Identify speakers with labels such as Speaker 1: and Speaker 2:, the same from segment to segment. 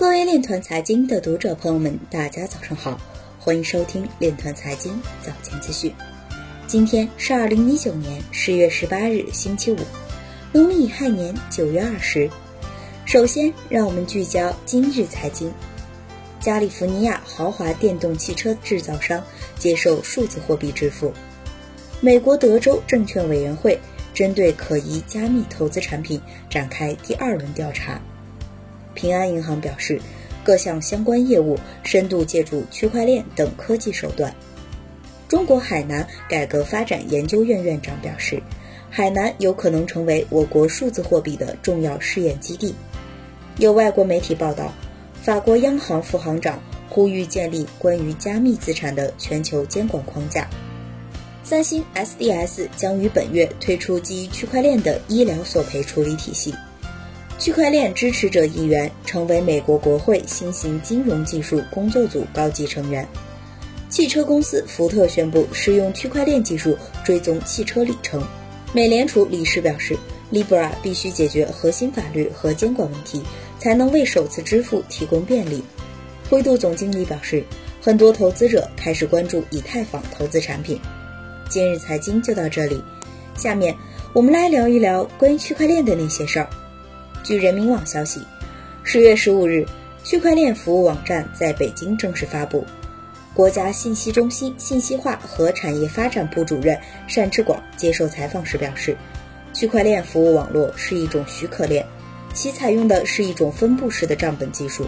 Speaker 1: 各位链团财经的读者朋友们，大家早上好，欢迎收听链团财经早间资讯。今天是二零一九年十月十八日，星期五，农历乙亥年九月二十。首先，让我们聚焦今日财经。加利福尼亚豪华电动汽车制造商接受数字货币支付。美国德州证券委员会针对可疑加密投资产品展开第二轮调查。平安银行表示，各项相关业务深度借助区块链等科技手段。中国海南改革发展研究院院长表示，海南有可能成为我国数字货币的重要试验基地。有外国媒体报道，法国央行副行长呼吁建立关于加密资产的全球监管框架。三星 SDS 将于本月推出基于区块链的医疗索赔处理体系。区块链支持者一员成为美国国会新型金融技术工作组高级成员。汽车公司福特宣布使用区块链技术追踪汽车里程。美联储理事表示，Libra 必须解决核心法律和监管问题，才能为首次支付提供便利。灰度总经理表示，很多投资者开始关注以太坊投资产品。今日财经就到这里，下面我们来聊一聊关于区块链的那些事儿。据人民网消息，十月十五日，区块链服务网站在北京正式发布。国家信息中心信息化和产业发展部主任单志广接受采访时表示，区块链服务网络是一种许可链，其采用的是一种分布式的账本技术。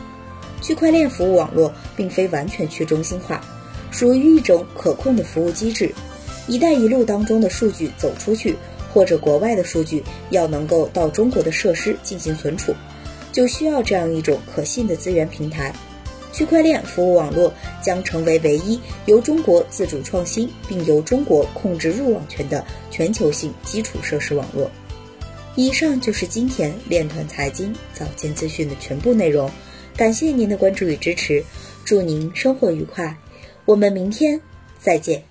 Speaker 1: 区块链服务网络并非完全去中心化，属于一种可控的服务机制。“一带一路”当中的数据走出去。或者国外的数据要能够到中国的设施进行存储，就需要这样一种可信的资源平台。区块链服务网络将成为唯一由中国自主创新并由中国控制入网权的全球性基础设施网络。以上就是今天链团财经早间资讯的全部内容，感谢您的关注与支持，祝您生活愉快，我们明天再见。